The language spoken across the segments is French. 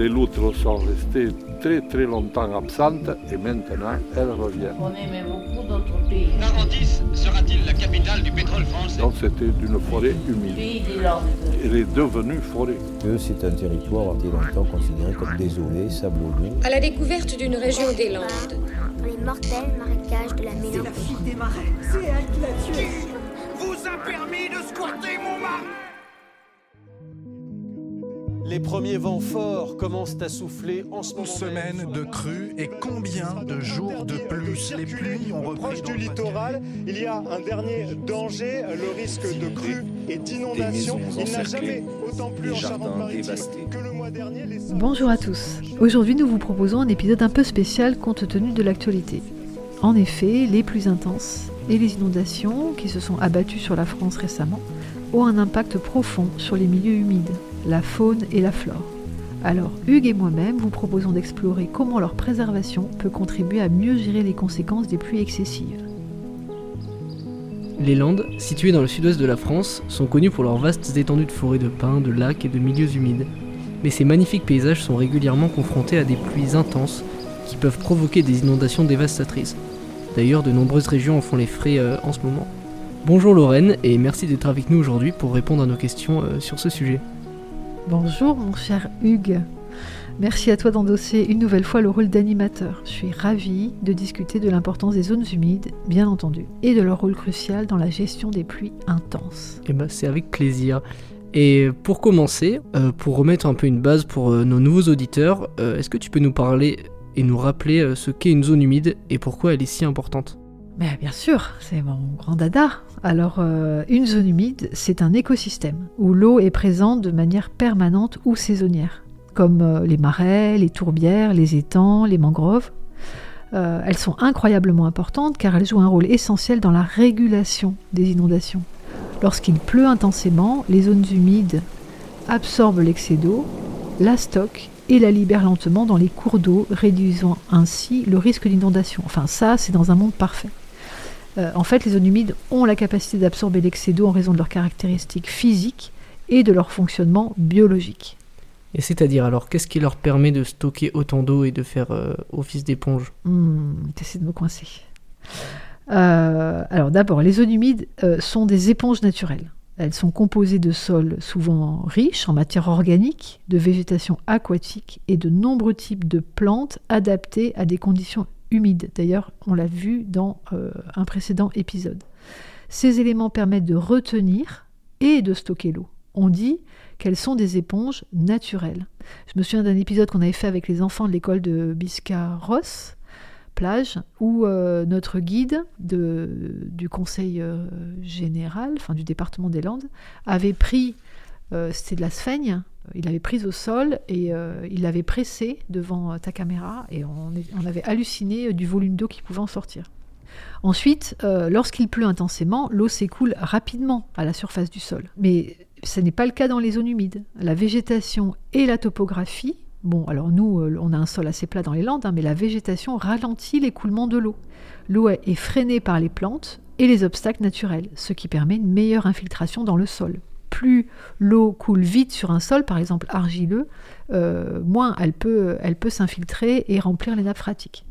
Les loutres sont restées très très longtemps absentes et maintenant elles reviennent. On aimait beaucoup d'autres pays. Narandis sera-t-il la capitale du pétrole français? Donc c'était une forêt humide. Pays des Landes. Elle est devenue forêt. que c'est un territoire été longtemps considéré comme désolé, sablonneux. À la découverte d'une région des Landes. Dans les mortels marécages de la Mélancolie. des marais. C'est elle qui l'a tué. Vous a permis de squatter mon marais Les premiers vents forts commencent à souffler en ce Une moment. semaine de crue et combien de jours de plus Les pluies ont repris Proche du littoral, il y a un dernier danger, le risque de crue et d'inondation. Des maisons Il n'a encerclées, jamais autant plu des en jardins Charente-Maritime dévastés. que le mois dernier. Les Bonjour à tous. Aujourd'hui, nous vous proposons un épisode un peu spécial compte tenu de l'actualité. En effet, les pluies intenses et les inondations qui se sont abattues sur la France récemment ont un impact profond sur les milieux humides, la faune et la flore. Alors, Hugues et moi-même vous proposons d'explorer comment leur préservation peut contribuer à mieux gérer les conséquences des pluies excessives. Les Landes, situées dans le sud-ouest de la France, sont connues pour leurs vastes étendues de forêts de pins, de lacs et de milieux humides. Mais ces magnifiques paysages sont régulièrement confrontés à des pluies intenses qui peuvent provoquer des inondations dévastatrices. D'ailleurs, de nombreuses régions en font les frais euh, en ce moment. Bonjour Lorraine et merci d'être avec nous aujourd'hui pour répondre à nos questions euh, sur ce sujet. Bonjour mon cher Hugues. Merci à toi d'endosser une nouvelle fois le rôle d'animateur. Je suis ravie de discuter de l'importance des zones humides, bien entendu, et de leur rôle crucial dans la gestion des pluies intenses. Et bah c'est avec plaisir. Et pour commencer, euh, pour remettre un peu une base pour euh, nos nouveaux auditeurs, euh, est-ce que tu peux nous parler et nous rappeler ce qu'est une zone humide et pourquoi elle est si importante? Mais bien sûr, c'est mon grand dada. Alors, euh, une zone humide, c'est un écosystème où l'eau est présente de manière permanente ou saisonnière, comme euh, les marais, les tourbières, les étangs, les mangroves. Euh, elles sont incroyablement importantes car elles jouent un rôle essentiel dans la régulation des inondations. Lorsqu'il pleut intensément, les zones humides absorbent l'excès d'eau, la stockent et la libèrent lentement dans les cours d'eau, réduisant ainsi le risque d'inondation. Enfin, ça, c'est dans un monde parfait. Euh, en fait, les zones humides ont la capacité d'absorber l'excès d'eau en raison de leurs caractéristiques physiques et de leur fonctionnement biologique. Et c'est-à-dire alors, qu'est-ce qui leur permet de stocker autant d'eau et de faire euh, office d'éponge? Hmm, T'essaies de me coincer. Euh, alors d'abord, les zones humides sont des éponges naturelles. Elles sont composées de sols souvent riches en matière organique, de végétation aquatique et de nombreux types de plantes adaptées à des conditions humides. D'ailleurs, on l'a vu dans euh, un précédent épisode. Ces éléments permettent de retenir et de stocker l'eau. On dit qu'elles sont des éponges naturelles. Je me souviens d'un épisode qu'on avait fait avec les enfants de l'école de Biscarrosse, plage, où euh, notre guide de- du conseil euh, général, enfin du département des Landes, avait pris, c'était de la sphaigne, il l'avait prise au sol et euh, il l'avait pressée devant euh, ta caméra et on, avait halluciné euh, du volume d'eau qui pouvait en sortir. Ensuite, lorsqu'il pleut intensément, l'eau s'écoule rapidement à la surface du sol. Mais ce n'est pas le cas dans les zones humides. La végétation et la topographie, bon, alors nous, on a un sol assez plat dans les Landes, hein, mais la végétation ralentit l'écoulement de l'eau. L'eau est freinée par les plantes et les obstacles naturels, ce qui permet une meilleure infiltration dans le sol. Plus l'eau coule vite sur un sol, par exemple argileux, euh, moins elle peut, s'infiltrer et remplir les nappes phréatiques.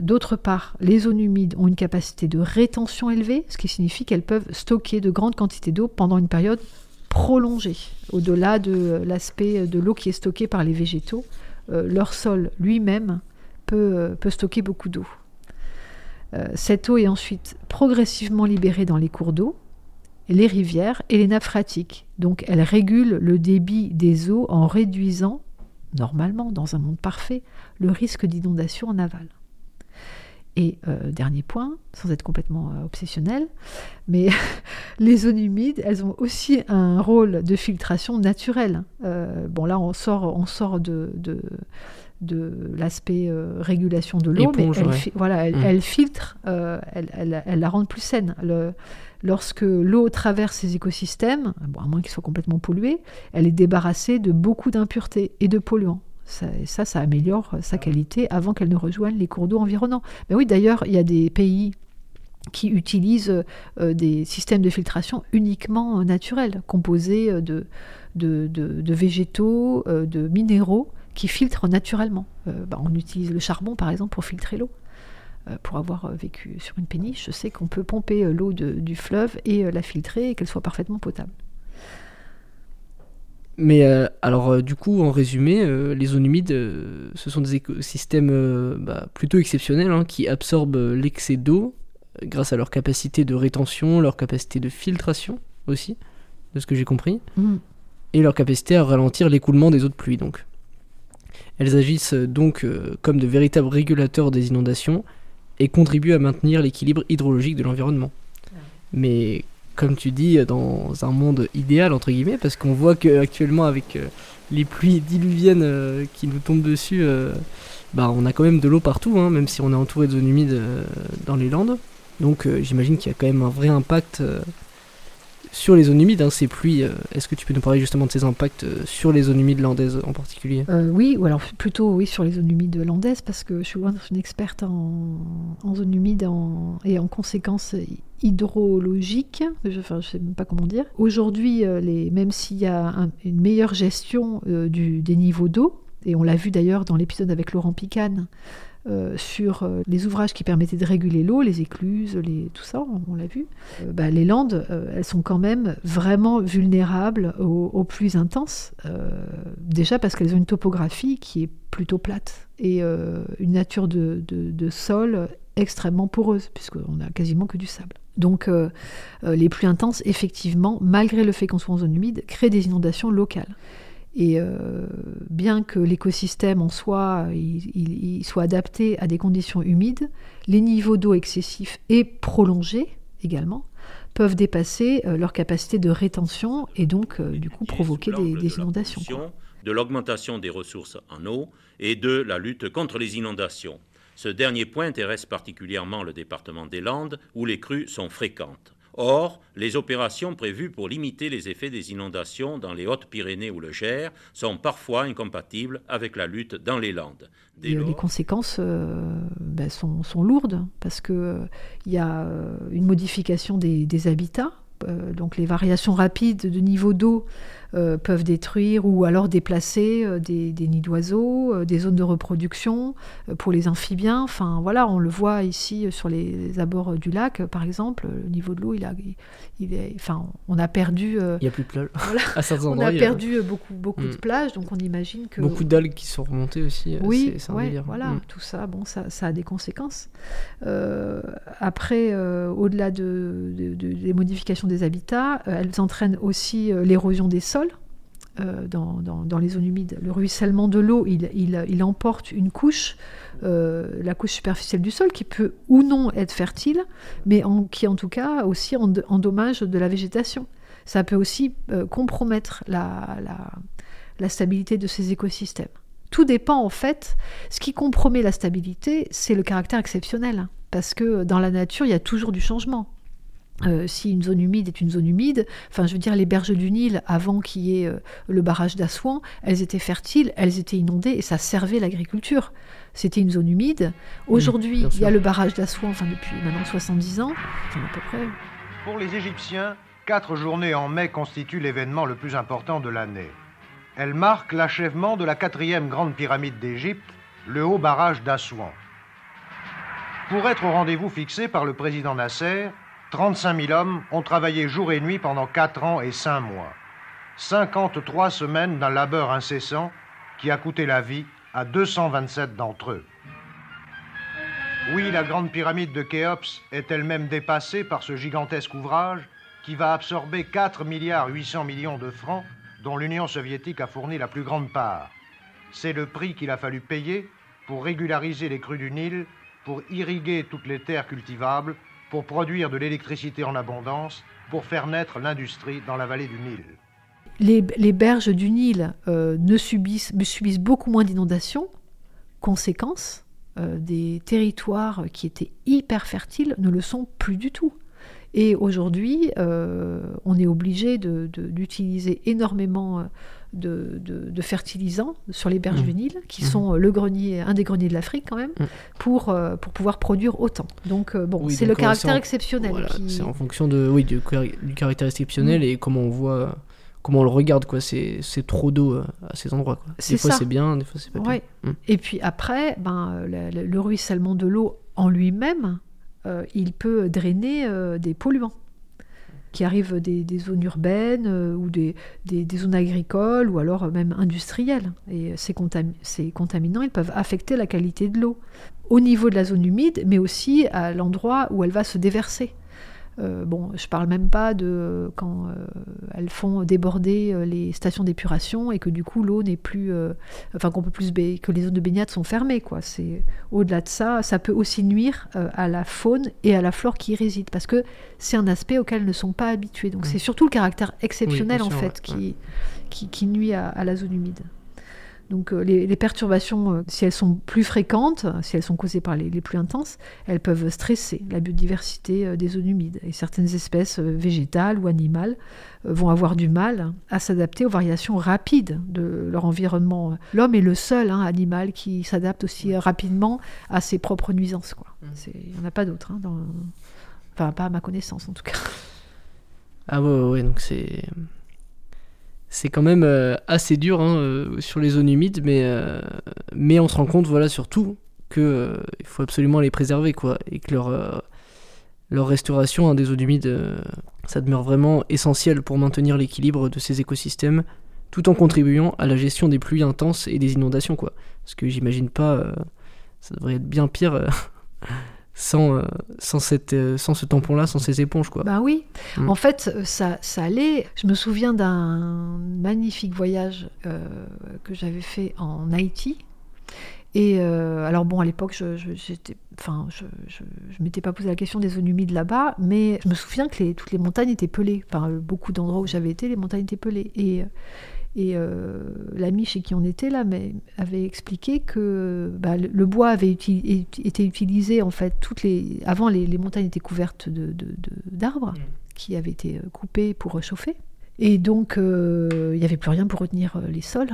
D'autre part, les zones humides ont une capacité de rétention élevée, ce qui signifie qu'elles peuvent stocker de grandes quantités d'eau pendant une période prolongée. Au-delà de l'aspect de l'eau qui est stockée par les végétaux, leur sol lui-même peut stocker beaucoup d'eau. cette eau est ensuite progressivement libérée dans les cours d'eau, les rivières et les nappes phréatiques. Donc elle régule le débit des eaux en réduisant, normalement dans un monde parfait, le risque d'inondation en aval. Et euh, dernier point, sans être complètement euh, obsessionnel, mais les zones humides, elles ont aussi un rôle de filtration naturelle. Euh, bon là, on sort, on sort de, de l'aspect régulation de l'eau, mais elle, voilà, elle, mmh. elle filtre, elle, elle, elle, la rend plus saine. Le, lorsque l'eau traverse ces écosystèmes, bon, à moins qu'ils soient complètement pollués, elle est débarrassée de beaucoup d'impuretés et de polluants. Ça, ça, améliore sa qualité avant qu'elle ne rejoigne les cours d'eau environnants. Mais oui, d'ailleurs, il y a des pays qui utilisent euh, des systèmes de filtration uniquement naturels, composés de, de, végétaux, euh, de minéraux qui filtrent naturellement. Euh, bah, on utilise le charbon, par exemple, pour filtrer l'eau. Euh, pour avoir euh, vécu sur une péniche, je sais qu'on peut pomper l'eau du fleuve et la filtrer et qu'elle soit parfaitement potable. Mais alors, du coup, en résumé, les zones humides, ce sont des écosystèmes bah, plutôt exceptionnels hein, qui absorbent l'excès d'eau grâce à leur capacité de rétention, leur capacité de filtration aussi, de ce que j'ai compris, mmh. et leur capacité à ralentir l'écoulement des eaux de pluie. Donc. Elles agissent donc comme de véritables régulateurs des inondations et contribue à maintenir l'équilibre hydrologique de l'environnement. Mais comme tu dis, dans un monde idéal, entre guillemets, parce qu'on voit qu'actuellement, avec euh, les pluies diluviennes euh, qui nous tombent dessus, euh, bah, on a quand même de l'eau partout, hein, même si on est entouré de zones humides dans les Landes. Donc j'imagine qu'il y a quand même un vrai impact sur les zones humides, hein, ces pluies, euh, est-ce que tu peux nous parler justement de ces impacts euh, sur les zones humides landaises en particulier? Euh, Oui, ou alors plutôt oui sur les zones humides landaises parce que je suis loin d'être une experte en, zones humides et en conséquences hydrologiques. Je ne sais même pas comment dire. Aujourd'hui, même s'il y a une meilleure gestion des niveaux d'eau, et on l'a vu d'ailleurs dans l'épisode avec Laurent Picane, sur euh, les ouvrages qui permettaient de réguler l'eau, les écluses, les, tout ça, on, l'a vu. Euh, bah, les landes, elles sont quand même vraiment vulnérables aux, pluies intenses. déjà parce qu'elles ont une topographie qui est plutôt plate et une nature de, sol extrêmement poreuse, puisqu'on n'a quasiment que du sable. Donc les pluies intenses, effectivement, malgré le fait qu'on soit en zone humide, créent des inondations locales. Et euh, bien que l'écosystème en soi soit adapté à des conditions humides, les niveaux d'eau excessifs et prolongés également peuvent dépasser euh, leur capacité de rétention et donc euh, du coup provoquer des, des inondations. De l'augmentation des ressources en eau et de la lutte contre les inondations. Ce dernier point intéresse particulièrement le département des Landes où les crues sont fréquentes. Or, les opérations prévues pour limiter les effets des inondations dans les Hautes-Pyrénées ou le Gers sont parfois incompatibles avec la lutte dans les Landes. Euh, les conséquences euh, ben, sont, lourdes parce qu'il euh, y a une modification des habitats, donc les variations rapides de niveau d'eau euh, peuvent détruire ou alors déplacer euh, des, nids d'oiseaux, euh, des zones de reproduction pour les amphibiens. Enfin voilà, on le voit ici sur les abords du lac, par exemple, le niveau de l'eau, il a, il est, enfin, on a perdu. il n'y a plus de plage. on a perdu beaucoup, beaucoup de mm. plages, donc on imagine que. Beaucoup d'algues qui sont remontées aussi. Oui, voilà, mm. tout ça, bon, ça, ça, a des conséquences. après, au-delà de, des modifications des habitats, elles entraînent aussi l'érosion des sols euh, dans, les zones humides. Le ruissellement de l'eau, il, emporte une couche, euh, la couche superficielle du sol, qui peut ou non être fertile, mais qui en tout cas aussi endommage de la végétation. Ça peut aussi euh, compromettre la, stabilité de ces écosystèmes. Tout dépend en fait. Ce qui compromet la stabilité, c'est le caractère exceptionnel. Parce que dans la nature, il y a toujours du changement. Euh, si une zone humide est une zone humide, enfin je veux dire les berges du Nil avant qu'il y ait euh, le barrage d'Assouan, elles étaient fertiles, elles étaient inondées et ça servait l'agriculture. C'était une zone humide. Aujourd'hui, il y a le barrage d'Assouan, enfin depuis maintenant 70 ans, enfin à peu près. Pour les Égyptiens, quatre journées en mai constituent l'événement le plus important de l'année. Elles marquent l'achèvement de la quatrième grande pyramide d'Égypte, le haut barrage d'Assouan. Pour être au rendez-vous fixé par le président Nasser, 35 000 hommes ont travaillé jour et nuit pendant 4 ans et 5 mois. 53 semaines d'un labeur incessant qui a coûté la vie à 227 d'entre eux. Oui, la grande pyramide de Khéops est elle-même dépassée par ce gigantesque ouvrage qui va absorber 4 milliards 800 millions de francs dont l'Union soviétique a fourni la plus grande part. C'est le prix qu'il a fallu payer pour régulariser les crues du Nil, pour irriguer toutes les terres cultivables, pour produire de l'électricité en abondance, pour faire naître l'industrie dans la vallée du Nil. Les, berges du Nil euh, ne subissent, subissent, beaucoup moins d'inondations. Conséquence, euh, des territoires qui étaient hyper fertiles ne le sont plus du tout. Et aujourd'hui, euh, on est obligé d'utiliser énormément de, de, fertilisants sur les berges mmh. du Nil, qui mmh. sont le grenier, un des greniers de l'Afrique quand même, mmh. pour, euh, pour pouvoir produire autant. Donc bon, c'est le caractère exceptionnel. Voilà, C'est en fonction de, oui, du, du caractère exceptionnel et comment on voit comment on le regarde quoi c'est trop d'eau à ces endroits quoi. des fois c'est bien des fois c'est pas bien et puis après ben le, le ruissellement de l'eau en lui-même euh, il peut drainer euh, des polluants qui arrivent des, zones urbaines euh, ou des, zones agricoles ou alors même industrielles. Et ces, ces, contaminants, ils peuvent affecter la qualité de l'eau au niveau de la zone humide, mais aussi à l'endroit où elle va se déverser. Euh, bon, je parle même pas de quand euh, elles font déborder euh, les stations d'épuration et que du coup l'eau n'est plus, enfin qu'on peut plus que les zones de baignade sont fermées quoi. C'est au-delà de ça, ça peut aussi nuire à la faune et à la flore qui y réside parce que c'est un aspect auquel elles ne sont pas habitués. Donc c'est surtout le caractère exceptionnel en fait qui, qui, nuit à la zone humide. Donc euh, les, perturbations, euh, si elles sont plus fréquentes, si elles sont causées par les, plus intenses, elles peuvent stresser la biodiversité euh, des zones humides. Et certaines espèces végétales ou animales vont avoir du mal à s'adapter aux variations rapides de leur environnement. L'homme est le seul hein, animal qui s'adapte aussi rapidement à ses propres nuisances. Mmh. Il n'y en a pas d'autres, hein, enfin pas à ma connaissance en tout cas. Ah ouais, ouais donc c'est c'est quand même euh, assez dur hein, euh, sur les zones humides, mais, euh, mais on se rend compte voilà, surtout qu'il il faut absolument les préserver quoi, et que leur, restauration hein, des zones humides, ça demeure vraiment essentiel pour maintenir l'équilibre de ces écosystèmes tout en contribuant à la gestion des pluies intenses et des inondations. Quoi. Parce que j'imagine pas, ça devrait être bien pire sans, euh, sans, cette, euh, sans ce tampon-là, sans ces éponges. Quoi. Bah oui, mm. en fait, ça, ça allait. Je me souviens d'un magnifique voyage euh, que j'avais fait en Haïti. Et alors bon, à l'époque, je, je, enfin, je, je, m'étais pas posé la question des zones humides là-bas, mais je me souviens que les, toutes les montagnes étaient pelées. Enfin, beaucoup d'endroits où j'avais été, les montagnes étaient pelées. Et et euh, l'ami chez qui on était là mais, avait expliqué que bah, le, bois avait été utilisé en fait toutes les avant les, montagnes étaient couvertes d'arbres de, mm. qui avaient été euh, coupés pour réchauffer. Et donc euh, il n'y avait plus rien pour retenir les sols.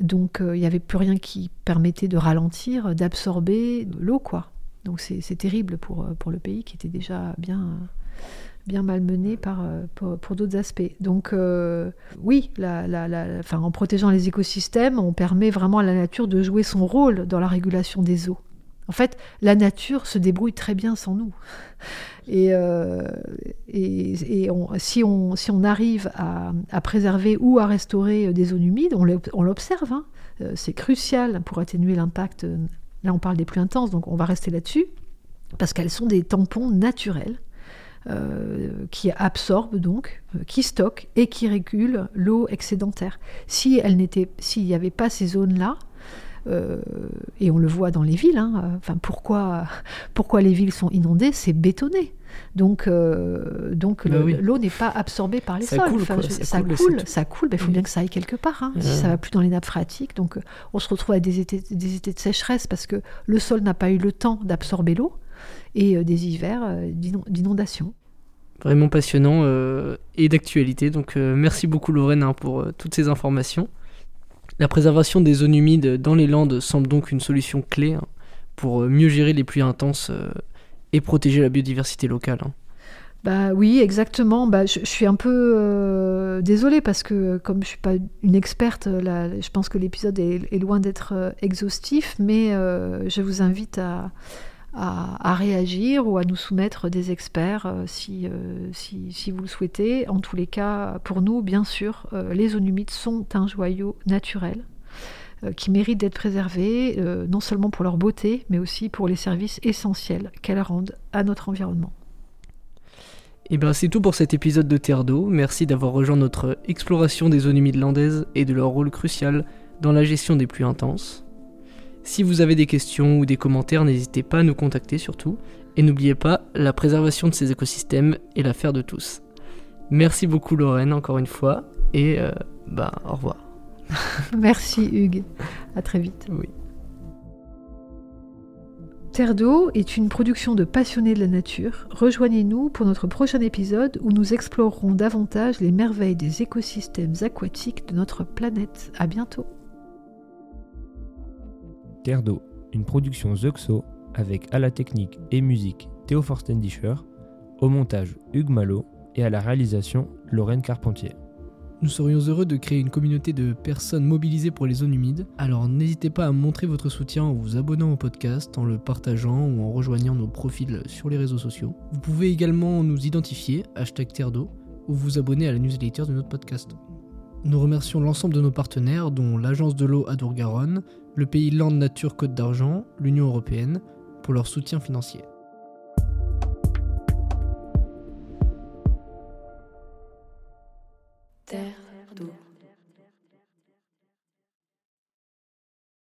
Donc il n'y avait plus rien qui permettait de ralentir d'absorber l'eau quoi. Donc c'est terrible pour, pour le pays qui était déjà bien bien malmené par, euh, pour, d'autres aspects. Donc euh, oui, la, enfin, en protégeant les écosystèmes, on permet vraiment à la nature de jouer son rôle dans la régulation des eaux. En fait, la nature se débrouille très bien sans nous. Et, euh, et, si, on, si on arrive à, préserver ou à restaurer des zones humides, on l'observe, hein. c'est crucial pour atténuer l'impact. Là, on parle des plus intenses, donc on va rester là-dessus, parce qu'elles sont des tampons naturels euh, qui absorbe donc, euh, qui stocke et qui régule l'eau excédentaire. Si elle n'était, s'il n'y avait pas ces zones-là, euh, et on le voit dans les villes. Hein, enfin, pourquoi, pourquoi les villes sont inondées C'est bétonné. Donc, donc bah l'eau n'est pas absorbée par les ça sols. Coule, ça, coule, ça coule, Il faut bien que ça aille quelque part. Hein, Si ça va plus dans les nappes phréatiques, donc on se retrouve à des étés, des étés de sécheresse parce que le sol n'a pas eu le temps d'absorber l'eau et euh, des hivers euh, d'inondation. Vraiment passionnant euh, et d'actualité. Donc merci beaucoup Lorraine hein, pour toutes ces informations. La préservation des zones humides dans les Landes semble donc une solution clé hein, pour mieux gérer les pluies intenses et protéger la biodiversité locale. Hein. Bah oui, exactement. Bah, je, suis un peu désolée parce que comme je suis pas une experte, là, je pense que l'épisode est, loin d'être exhaustif, mais je vous invite à, à, réagir ou à nous soumettre des experts si, si, si, vous le souhaitez. En tous les cas, pour nous, bien sûr, les zones humides sont un joyau naturel qui mérite d'être préservé, non seulement pour leur beauté, mais aussi pour les services essentiels qu'elles rendent à notre environnement. Et eh bien c'est tout pour cet épisode de Terre d'eau. Merci d'avoir rejoint notre exploration des zones humides landaises et de leur rôle crucial dans la gestion des pluies intenses. Si vous avez des questions ou des commentaires, n'hésitez pas à nous contacter surtout. Et n'oubliez pas, la préservation de ces écosystèmes est l'affaire de tous. Merci beaucoup Lorraine encore une fois et euh, bah au revoir. Merci Hugues. À très vite. Oui. Terre d'eau est une production de passionnés de la nature. Rejoignez-nous pour notre prochain épisode où nous explorerons davantage les merveilles des écosystèmes aquatiques de notre planète. À bientôt. Terre d'eau, une production Zuxo avec à la technique et musique Théo Forstendischer, au montage Hugues Malo et à la réalisation Lorraine Carpentier. Nous serions heureux de créer une communauté de personnes mobilisées pour les zones humides, alors n'hésitez pas à montrer votre soutien en vous abonnant au podcast, en le partageant ou en rejoignant nos profils sur les réseaux sociaux. Vous pouvez également nous identifier, hashtag Terre d'eau, ou vous abonner à la newsletter de notre podcast. Nous remercions l'ensemble de nos partenaires, dont l'Agence de l'eau Adour-Garonne, le pays Land Nature Côte d'Argent, l'Union Européenne, pour leur soutien financier.